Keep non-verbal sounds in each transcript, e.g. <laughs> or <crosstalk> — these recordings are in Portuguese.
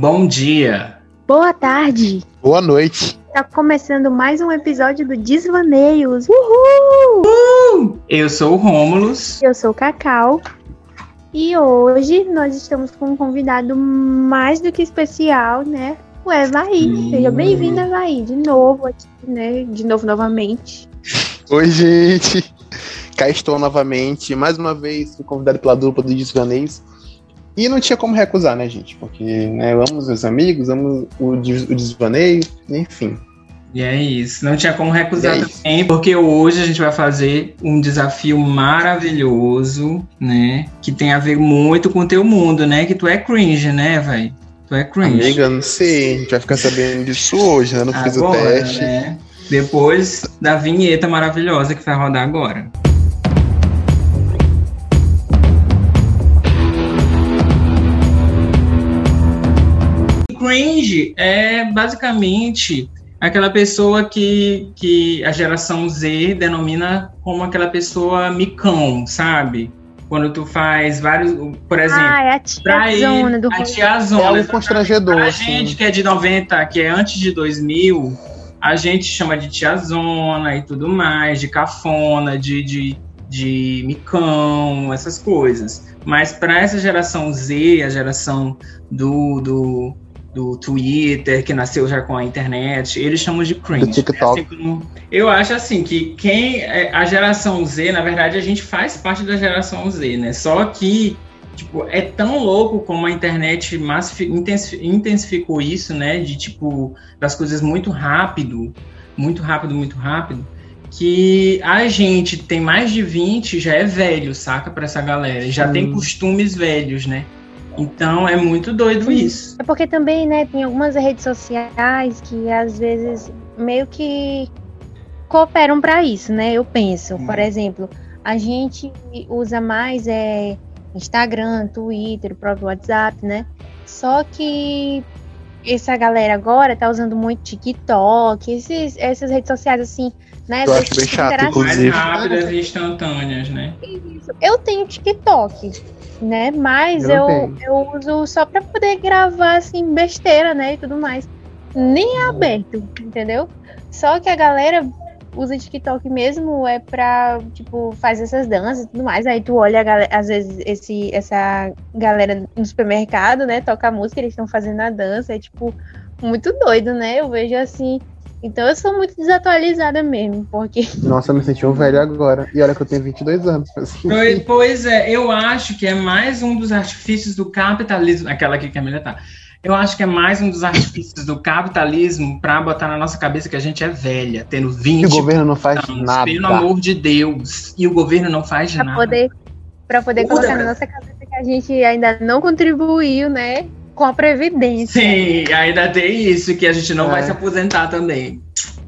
Bom dia. Boa tarde. Boa noite. Tá começando mais um episódio do Desvaneios. Uhul! Uh! Eu sou o Rômulus. Eu sou o Cacau. E hoje nós estamos com um convidado mais do que especial, né? O Evaí. Hum. Seja bem-vindo, Evaí, de novo aqui, né? De novo, novamente. Oi, gente. Cá estou novamente. Mais uma vez, fui convidado pela dupla do Desvaneios. E não tinha como recusar, né, gente? Porque né, eu amo os meus amigos, amo o, o desvaneio, enfim. E é isso. Não tinha como recusar é também, porque hoje a gente vai fazer um desafio maravilhoso, né? Que tem a ver muito com o teu mundo, né? Que tu é cringe, né, velho? Tu é cringe. Amiga, não sei. A gente vai ficar sabendo disso hoje, né? Não agora, fiz o teste. Né? Depois da vinheta maravilhosa que vai rodar agora. Cringe é basicamente aquela pessoa que, que a geração Z denomina como aquela pessoa micão, sabe? Quando tu faz vários, por exemplo, ah, é a tiazona do a tiazona. É um constrangedor. A assim. gente que é de 90, que é antes de 2000, a gente chama de tiazona e tudo mais, de cafona, de, de, de micão, essas coisas. Mas para essa geração Z, a geração do, do do Twitter, que nasceu já com a internet, eles chamam de cringe. Do TikTok. É assim como, eu acho assim que quem é, a geração Z, na verdade, a gente faz parte da geração Z, né? Só que tipo, é tão louco como a internet intensificou isso, né? De tipo, das coisas muito rápido, muito rápido, muito rápido, que a gente tem mais de 20 já é velho, saca? Para essa galera. Já tem costumes velhos, né? Então é muito doido Sim. isso. É porque também, né, tem algumas redes sociais que às vezes meio que cooperam para isso, né? Eu penso, hum. por exemplo, a gente usa mais é Instagram, Twitter, o próprio WhatsApp, né? Só que essa galera agora tá usando muito TikTok, esses, essas redes sociais assim, né? Eu acho bem chato, inclusive. Mais rápidas e instantâneas, né? Isso. Eu tenho TikTok né? Mas eu, eu, eu, uso só pra poder gravar, assim, besteira, né? E tudo mais. Nem é aberto, entendeu? Só que a galera usa TikTok mesmo é pra, tipo, fazer essas danças e tudo mais. Aí tu olha, galera, às vezes, esse, essa galera no supermercado, né? Toca a música, eles estão fazendo a dança. É, tipo, muito doido, né? Eu vejo assim então eu sou muito desatualizada mesmo, porque. <laughs> Nossa, eu me senti um velho agora. E olha que eu tenho 22 anos. Assim. Pois, pois é, eu acho que é mais um dos artifícios do capitalismo. Aquela aqui que a Camila tá. Eu acho que é mais um dos artifícios do capitalismo para botar na nossa cabeça que a gente é velha, tendo 20 E o governo não faz anos, nada. Pelo amor de Deus. E o governo não faz pra nada. Poder, para poder colocar na nossa cabeça que a gente ainda não contribuiu, né? Com a Previdência. Sim, ainda tem isso, que a gente não é. vai se aposentar também.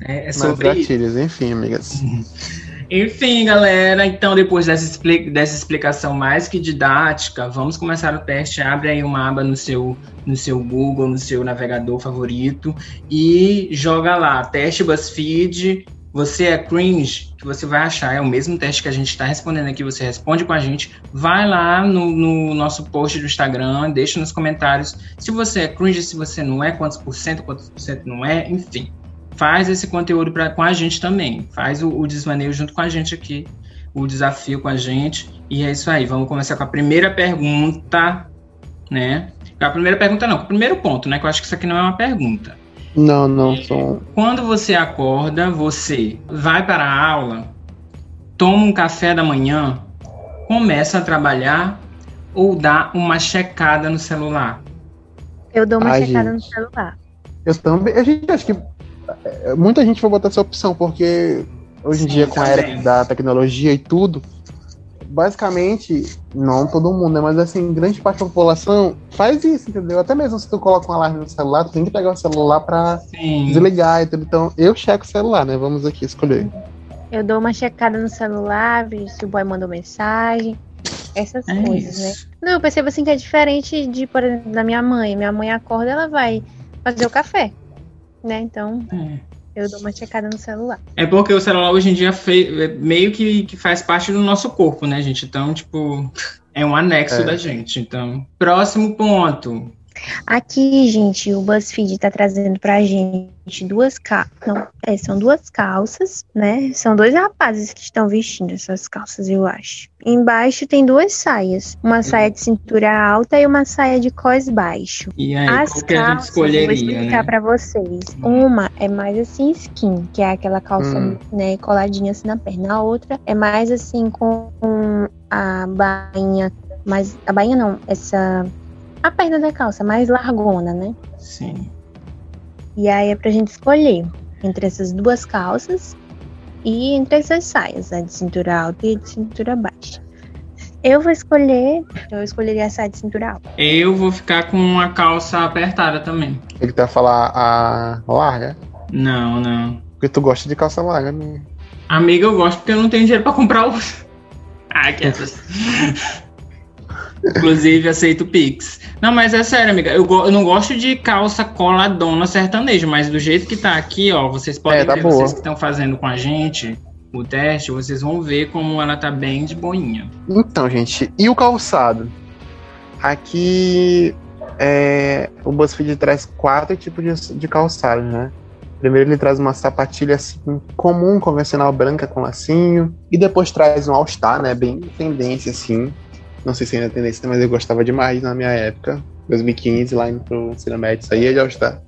É, é sobre Mas gatilhos, isso. enfim, amigas. <laughs> Enfim, galera, então depois dessa, expli dessa explicação mais que didática, vamos começar o teste. Abre aí uma aba no seu, no seu Google, no seu navegador favorito e joga lá, teste BuzzFeed você é cringe, que você vai achar, é o mesmo teste que a gente está respondendo aqui, você responde com a gente, vai lá no, no, nosso post do Instagram, deixa nos comentários se você é cringe, se você não é, quantos por cento, quantos por cento não é, enfim. Faz esse conteúdo pra, com a gente também, faz o, o desvaneio junto com a gente aqui, o desafio com a gente, e é isso aí, vamos começar com a primeira pergunta, né? A primeira pergunta não, o primeiro ponto, né, que eu acho que isso aqui não é uma pergunta. Não, não sou. Quando você acorda, você vai para a aula, toma um café da manhã, começa a trabalhar ou dá uma checada no celular? Eu dou uma Ai, checada gente. no celular. Eu também. A gente acho que é, muita gente vai botar essa opção, porque hoje em Sim, dia, com a era da tecnologia e tudo, basicamente, não todo mundo, né? Mas assim, grande parte da população faz isso, entendeu? Até mesmo se tu coloca um alarme no celular, tu tem que pegar o celular pra Sim. desligar e tudo. Então, eu checo o celular, né? Vamos aqui escolher. Eu dou uma checada no celular, vejo se o boy mandou mensagem. Essas é coisas, né? isso. né? Não, eu percebo assim que é diferente de, por exemplo, da minha mãe. Minha mãe acorda, ela vai fazer o café. Né? Então. É. Eu dou uma checada no celular. É porque o celular hoje em dia fei, é meio que, que faz parte do nosso corpo, né, gente? Então, tipo, <laughs> é um anexo é. da gente. Então, próximo ponto. Aqui, gente, o BuzzFeed tá trazendo pra gente duas calças. Não, é, são duas calças, né? São dois rapazes que estão vestindo essas calças, eu acho. Embaixo tem duas saias. Uma saia de cintura alta e uma saia de cós baixo. E aí, As qual que a gente escolheria, vou explicar né? pra vocês. Uma é mais assim skin, que é aquela calça, Hum. né, coladinha assim na perna. A outra é mais assim com a bainha, mas a bainha não, essa a perna da calça mais largona, né? Sim. E aí é pra gente escolher entre essas duas calças e entre essas saias, a de cintura alta e a de cintura baixa. Eu vou escolher, eu escolheria a saia de cintura alta. Eu vou ficar com uma calça apertada também. Ele tá falar a larga. Não, não. Porque tu gosta de calça larga, né? Amiga, eu gosto porque eu não tenho dinheiro pra comprar o. <laughs> Ah, quietas. Inclusive, aceito Pix. Não, mas é sério, amiga. Eu, eu não gosto de calça coladona sertanejo, mas do jeito que tá aqui, ó, vocês podem É, tá ver, boa. vocês que estão fazendo com a gente o teste, vocês vão ver como ela tá bem de boinha. Então, gente, e o calçado? Aqui é, o BuzzFeed traz quatro tipos de, de calçado, né? Primeiro ele traz uma sapatilha assim, comum, convencional, branca com lacinho. E depois traz um All-Star, né? Bem tendência, assim. Não sei se ainda é tendência, mas eu gostava demais na minha época. 2015, lá indo pro ensino médio, saía de All-Star.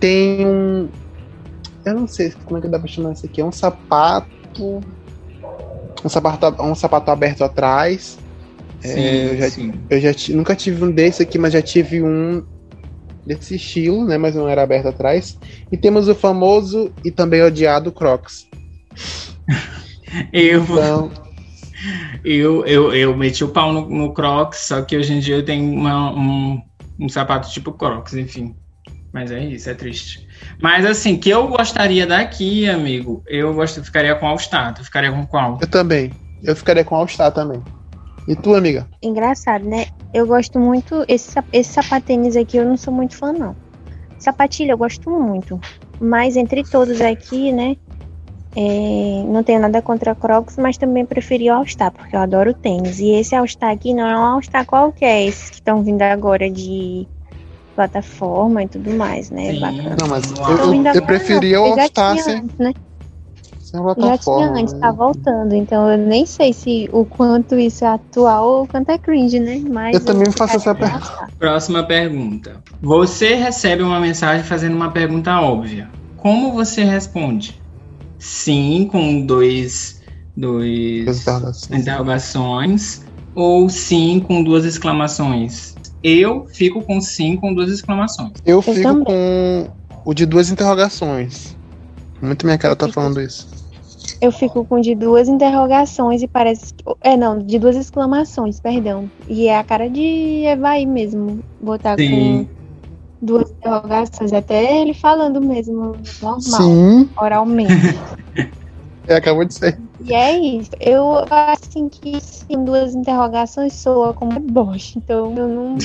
Tem um... Eu não sei como é que dá pra chamar isso aqui. É um sapato um sapato, um sapato aberto atrás. Sim, É, eu já- sim. Eu já nunca tive um desse aqui, mas já tive um desse estilo, né? Mas não era aberto atrás. E temos o famoso e também odiado Crocs. <laughs> Eu, Então, eu, eu, eu meti o pau no, no Crocs, só que hoje em dia eu tenho uma- um, um sapato tipo Crocs, enfim. Mas é isso, é triste. Mas assim, que eu gostaria daqui, amigo, eu gosto, ficaria com All Star. Tu ficaria com qual? eu também. Eu ficaria com All Star também. E tu, amiga? Engraçado, né? Eu gosto muito. Esse, esse sapatênis aqui eu não sou muito fã, não. Sapatilha eu gosto muito. Mas entre todos aqui, né? É, não tenho nada contra Crocs, mas também preferi o All-Star, porque eu adoro tênis. E esse All-Star aqui não é um All-Star qualquer, esses que estão vindo agora de plataforma e tudo mais, né? Sim. Bacana. Não, mas eu, eu, eu preferia não, o já All-Star tinha sem, antes, né? sem Já plataforma. tinha antes, né? tá voltando. Então eu nem sei se o quanto isso é atual ou o quanto é cringe, né? Mas Eu também faço essa pergunta. Próxima pergunta. Você recebe uma mensagem fazendo uma pergunta óbvia. Como você responde? Sim, com dois, dois Duas interrogações. interrogações, ou sim com duas exclamações. Eu fico com sim com duas exclamações. Eu fico também. com o de duas interrogações. Muito minha cara tá falando isso. Eu fico com de duas interrogações e parece que. É, não, de duas exclamações, perdão. E é a cara de Evaí mesmo. Botar Sim. com duas interrogações. Até ele falando mesmo, normal, Sim, oralmente. <laughs> é, acabou de ser. E é isso. Eu acho assim que sim, duas interrogações soa como deboche. Então eu não,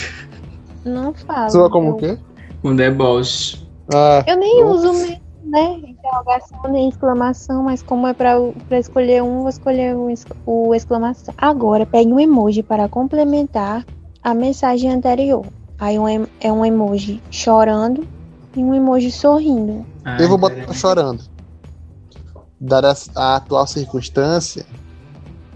não falo. Soa como eu, o quê? Com deboche. Ah, Eu nem Nossa. uso mesmo, né? Interrogação nem exclamação, mas como é pra, pra escolher um, vou escolher o, ex- o exclamação. Agora, pegue um emoji para complementar a mensagem anterior. Aí um, é um emoji chorando e um emoji sorrindo. Ah, eu vou botar chorando. Dada a, atual circunstância,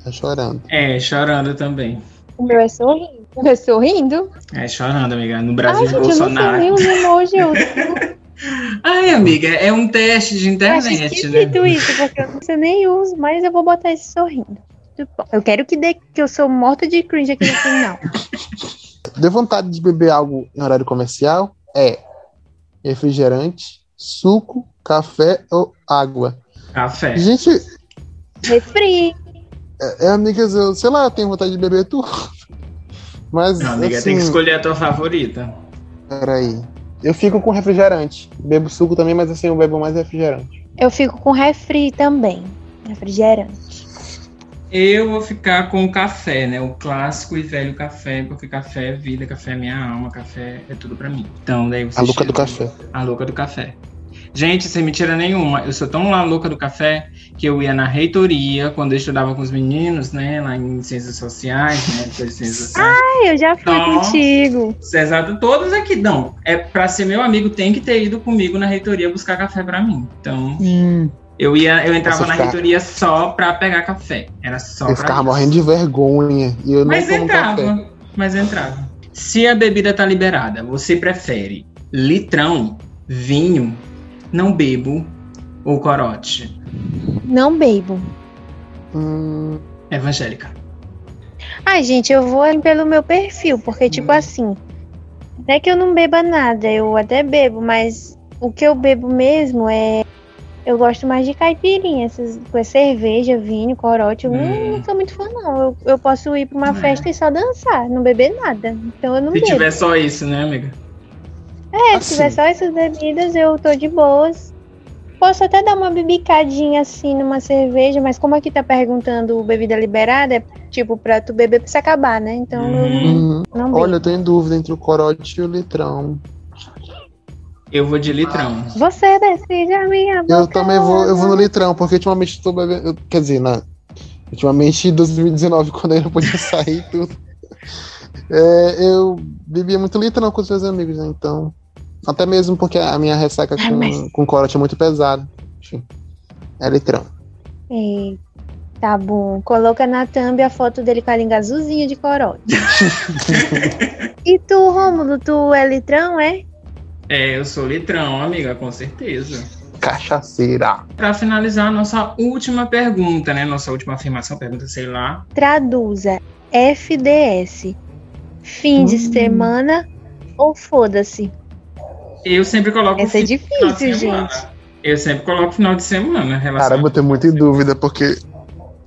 é chorando. É, chorando também. O meu é sorrindo. O meu é sorrindo? É chorando, amiga. No Ai, Brasil, gente, eu não sei Bolsonaro. nem os emojis. Eu <laughs> Ai, amiga, é um teste de acho internet, né? esquisito isso, porque eu não sei nem uso, mas eu vou botar esse sorrindo. Tudo bom. Eu quero que dê que eu sou morta de cringe aqui no final. <laughs> Deu vontade de beber algo em horário comercial? É refrigerante, suco, café ou água. Café. Gente, Refri. é, é, amigas, eu, sei lá, eu tenho vontade de beber tudo. <laughs> Mas, Não, amiga, assim, tem que escolher a tua favorita. peraí. Eu fico com refrigerante. Bebo suco também, mas assim, eu bebo mais refrigerante. Eu fico com refri também. Refrigerante. Eu vou ficar com o café, né? O clássico e velho café, porque café é vida, café é minha alma, café é tudo pra mim. Então, daí você A louca do café. A louca do café. Gente, sem mentira nenhuma, eu sou tão lá louca do café que eu ia na reitoria quando eu estudava com os meninos, né, lá em ciências sociais, né, ciências sociais. Ah, eu já fui então, contigo. Exato, todos aqui, não, é para ser meu amigo tem que ter ido comigo na reitoria buscar café para mim. Então, hum. Eu ia, eu entrava na reitoria só para pegar café. Era só Eu ficava isso. morrendo de vergonha e eu mas não entrava, café. Mas entrava. Se a bebida tá liberada, você prefere litrão, vinho, não bebo ou corote? Não bebo. Hum... Evangélica. Ai, gente, eu vou pelo meu perfil, porque, tipo hum. assim, não é que eu não beba nada, eu até bebo, mas o que eu bebo mesmo é. Eu gosto mais de caipirinha, essas, com cerveja, vinho, corote. Eu hum. não, sou muito fã, não. Eu, eu posso ir pra uma hum. festa e só dançar, não beber nada. Então eu não Se bebo. tiver só isso, né, amiga? É, assim. se tiver só essas bebidas, eu tô de boas. Posso até dar uma bibicadinha assim numa cerveja, mas como aqui tá perguntando bebida liberada, é tipo pra tu beber pra se acabar, né? Então uhum. não, não Olha, eu tô em dúvida entre o corote e o litrão. Eu vou de litrão. Você decide a minha boca. Eu também vou, eu vou no litrão, porque ultimamente estou bebendo. Quer dizer, na, ultimamente em 2019, <laughs> quando eu não podia sair e <laughs> tudo. É, eu bebia muito litrão com os meus amigos, né? Então. Até mesmo porque a minha ressaca com, mas... com corote é muito pesada. Enfim, é litrão. É, tá bom. Coloca na thumb a foto dele com a língua azulzinha de corote. <laughs> e tu, Rômulo, tu é litrão, é? É, eu sou litrão, amiga, com certeza. Cachaceira. Para finalizar, a nossa última pergunta, né? Nossa última afirmação, pergunta, sei lá. Traduza FDS. Fim hum. de semana ou foda-se? Eu sempre coloco. Essa é difícil, gente. Eu sempre coloco final de semana. Cara, eu tenho muito em dúvida, porque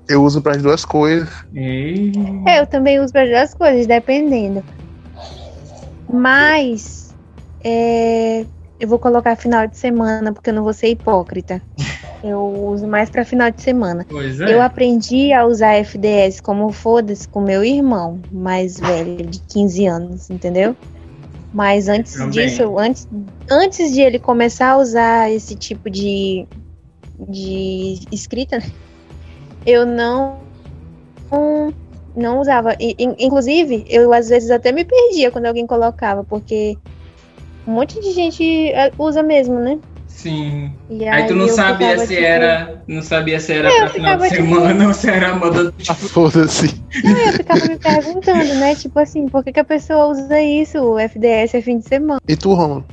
eu uso para as duas coisas. E... É, eu também uso para as duas coisas, dependendo. Mas é, eu vou colocar final de semana, porque eu não vou ser hipócrita. Eu uso mais para final de semana. É. Eu aprendi a usar FDS como foda-se com meu irmão mais velho, de 15 anos, entendeu? Mas antes disso, antes, antes de ele começar a usar esse tipo de, de escrita, eu não, não, não usava. E, inclusive, eu às vezes até me perdia quando alguém colocava, porque um monte de gente é, usa mesmo, né? Sim. E aí, aí tu não sabia se tipo... era. Não sabia se era é, pra final de tipo semana tipo... ou se era moda. Tipo... Ah, foda-se. eu ficava me perguntando, né? Tipo assim, por que, que a pessoa usa isso? O FDS é fim de semana. E tu, Romulo?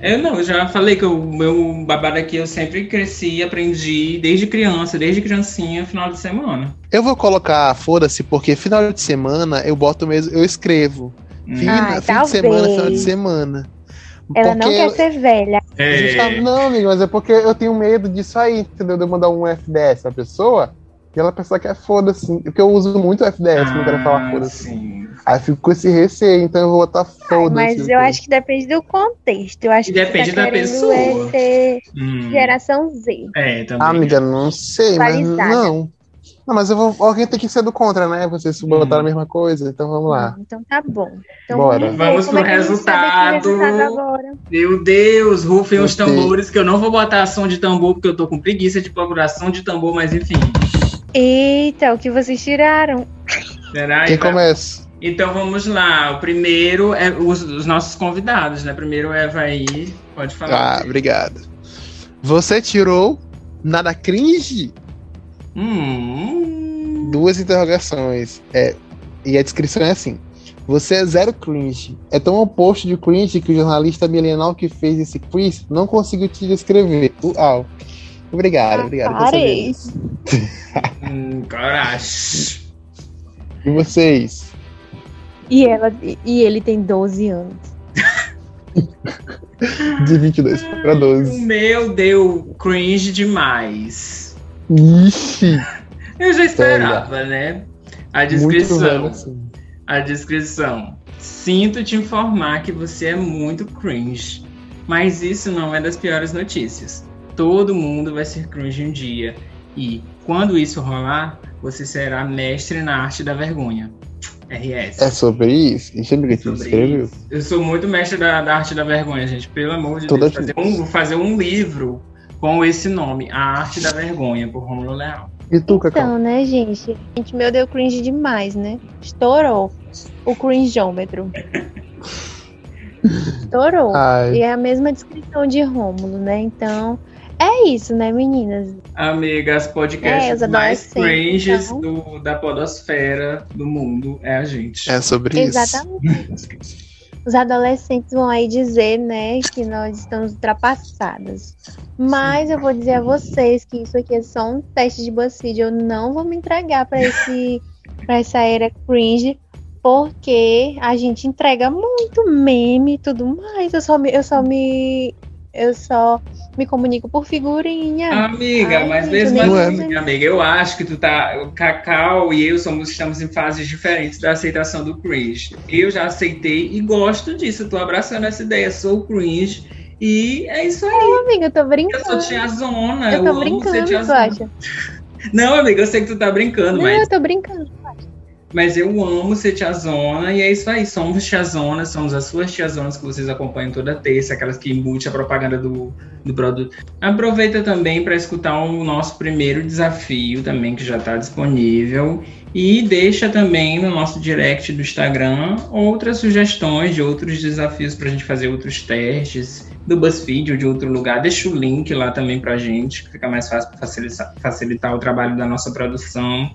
Eu não, eu já falei que o meu babado aqui eu sempre cresci, aprendi desde criança, desde criancinha, final de semana. Eu vou colocar, foda-se, porque final de semana eu boto mesmo, eu escrevo. Hum. Fim, Ai, fim de semana, final de semana. Ela não quer ser velha. É. Tá, não, amigo, mas é porque eu tenho medo disso aí, entendeu? De eu mandar um FDS pra pessoa e ela pensar que é foda-se. Porque eu uso muito FDS, ah, não quero falar foda-se. Aí eu fico com esse receio, então eu vou botar foda-se. Mas eu acho que depende do contexto. Eu acho que depende tá da pessoa. É ser hum. geração Z. É, também. Amiga, não sei, mas não. Não, mas eu vou, alguém tem que ser do contra, né? Vocês hum. botaram a mesma coisa, então vamos lá. Então tá bom. Então Bora. Vamos, pro é resultado. resultado Meu Deus, rufem os tambores, que eu não vou botar som de tambor, porque eu tô com preguiça de procurar som de tambor, mas enfim. Eita, o que vocês tiraram? Será? Quem então, começa? Então vamos lá. O primeiro é os, os nossos convidados, né? Primeiro é Evaí. Pode falar. Ah, obrigado. Você tirou nada cringe? Hum. Duas interrogações. É, e a descrição é assim. Você é zero cringe. É tão oposto de cringe que o jornalista milenal que fez esse quiz não conseguiu te descrever. Uau. Obrigado, ah, obrigado. Parei. <laughs> hum, coragem. E vocês? E, ela, e ele tem 12 anos. De 22 para 12. Meu Deus, cringe demais. Ixi! Eu já esperava, né? A descrição. Assim. A descrição. Sinto te informar que você é muito cringe. Mas isso não é das piores notícias. Todo mundo vai ser cringe um dia. E quando isso rolar, você será mestre na arte da vergonha. RS. É sobre isso? Isso é que escreveu? Eu sou muito mestre da, da, arte da vergonha, gente. Pelo amor de Toda Deus. Fazer um, vou fazer um livro com esse nome, A Arte da Vergonha, por Romulo Leal. E tu, Cacau? Então, né, gente? Gente, meu deu cringe demais, né? Estourou o cringeômetro. <laughs> Estourou. Ai. E é a mesma descrição de Rômulo, né? Então, é isso, né, meninas? Amigas, podcasts é, mais cringes então... do, da podosfera do mundo é a gente. É sobre Exatamente. isso. Exatamente. <laughs> Os adolescentes vão aí dizer, né, que nós estamos ultrapassadas. Mas eu vou dizer a vocês que isso aqui é só um teste de BuzzFeed. Eu não vou me entregar para esse para essa era cringe, porque a gente entrega muito meme e tudo mais. Eu só me, eu só me eu só me comunico por figurinha. Amiga, Ai, mas mesmo assim, é. amiga, eu acho que tu tá. O Cacau e eu somos, estamos em fases diferentes da aceitação do cringe. Eu já aceitei e gosto disso. tô abraçando essa ideia, sou cringe. E é isso aí. Não, amiga, eu tô brincando. Eu sou tiazona. Eu tô eu brincando, amo ser acha? Não, amiga, eu sei que tu tá brincando, Não, mas. eu tô brincando. Mas eu amo ser tiazona e é isso aí. Somos tiazonas, somos as suas tiazonas que vocês acompanham toda terça, aquelas que embute a propaganda do, do produto. Aproveita também para escutar o nosso primeiro desafio também, que já está disponível. E deixa também no nosso direct do Instagram outras sugestões de outros desafios para a gente fazer outros testes do BuzzFeed ou de outro lugar. Deixa o link lá também para a gente, que fica mais fácil para facilitar, facilitar o trabalho da nossa produção.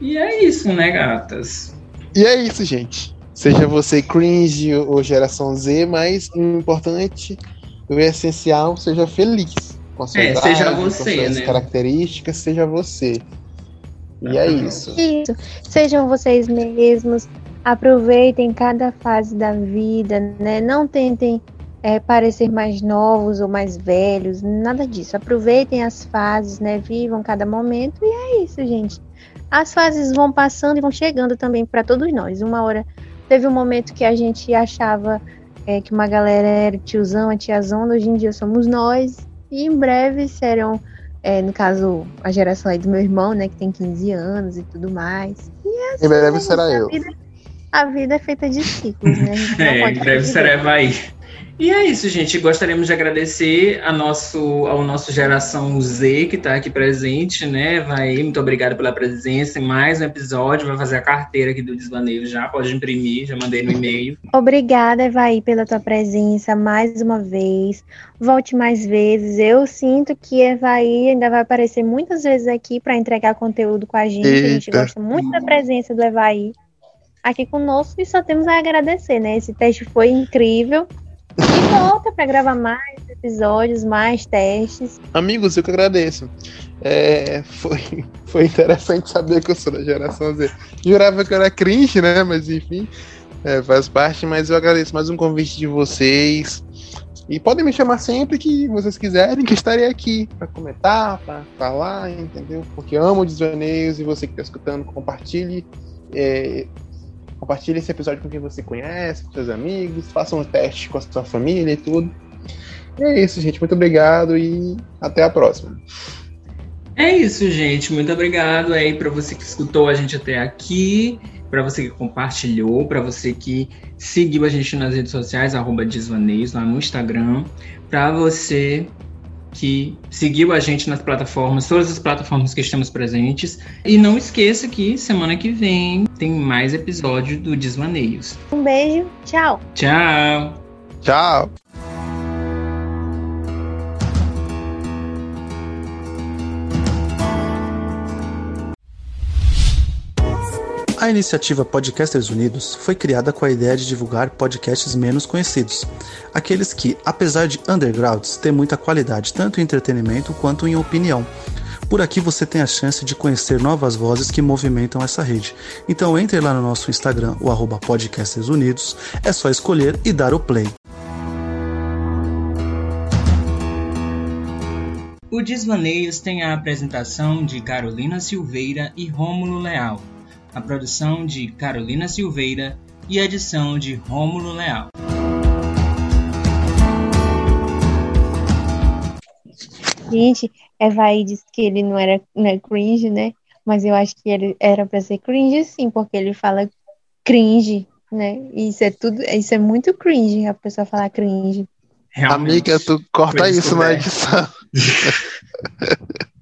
E é isso, né, gatas? E é isso, gente. Seja você cringe ou geração Z, mas o importante, o essencial, seja feliz. Com a é, seja você, com suas né? características, seja você. E é isso. Isso. Sejam vocês mesmos. Aproveitem cada fase da vida, né? Não tentem é, parecer mais novos ou mais velhos, nada disso. Aproveitem as fases, né? Vivam cada momento e é isso, gente as fases vão passando e vão chegando também para todos nós. Uma hora teve um momento que a gente achava é, que uma galera era tiozão, a tiazona, hoje em dia somos nós, e em breve serão, é, no caso, a geração aí do meu irmão, né, que tem 15 anos e tudo mais. E assim, em breve será a eu. Vida, a vida é feita de ciclos, né? <laughs> é, em breve será vai. E é isso, gente. Gostaríamos de agradecer a nosso, ao nosso geração Z que está aqui presente, né? Vai, muito obrigado pela presença em mais um episódio. Vai fazer a carteira aqui do Desvaneio já, pode imprimir, já mandei no e-mail. Obrigada, Evaí, pela tua presença mais uma vez. Volte mais vezes. Eu sinto que Evaí ainda vai aparecer muitas vezes aqui para entregar conteúdo com a gente. Eita. A gente gosta muito da presença do Evaí aqui conosco e só temos a agradecer, né? Esse teste foi incrível. E volta para gravar mais episódios, mais testes. Amigos, eu que agradeço. É, foi, <laughs> foi interessante saber que eu sou da geração Z. Jurava que eu era cringe, né? Mas enfim, é, faz parte. Mas eu agradeço mais um convite de vocês. E podem me chamar sempre que vocês quiserem, que estarei aqui para comentar, para falar, entendeu? Porque amo desvaneios e você que está escutando, compartilhe. É, Compartilhe esse episódio com quem você conhece, com seus amigos, faça um teste com a sua família e tudo. E é isso, gente. Muito obrigado e até a próxima. É isso, gente. Muito obrigado aí para você que escutou a gente até aqui, para você que compartilhou, para você que seguiu a gente nas redes sociais, arroba lá no Instagram, para você que seguiu a gente nas plataformas, todas as plataformas que estamos presentes. E não esqueça que semana que vem tem mais episódio do Desvaneios. Um beijo, tchau. Tchau. Tchau. A iniciativa Podcasters Unidos foi criada com a ideia de divulgar podcasts menos conhecidos, aqueles que, apesar de undergrounds, têm muita qualidade tanto em entretenimento quanto em opinião. Por aqui você tem a chance de conhecer novas vozes que movimentam essa rede. Então entre lá no nosso Instagram, o arroba Podcasters Unidos, é só escolher e dar o play. O Desvaneios tem a apresentação de Carolina Silveira e Rômulo Leal a produção de Carolina Silveira e a edição de Rômulo Leal. Gente, Evaí disse que ele não era, não é cringe, né? Mas eu acho que ele era para ser cringe sim, porque ele fala cringe, né? Isso é tudo, isso é muito cringe, a pessoa falar cringe. Realmente, Amiga, tu corta isso na edição. <laughs>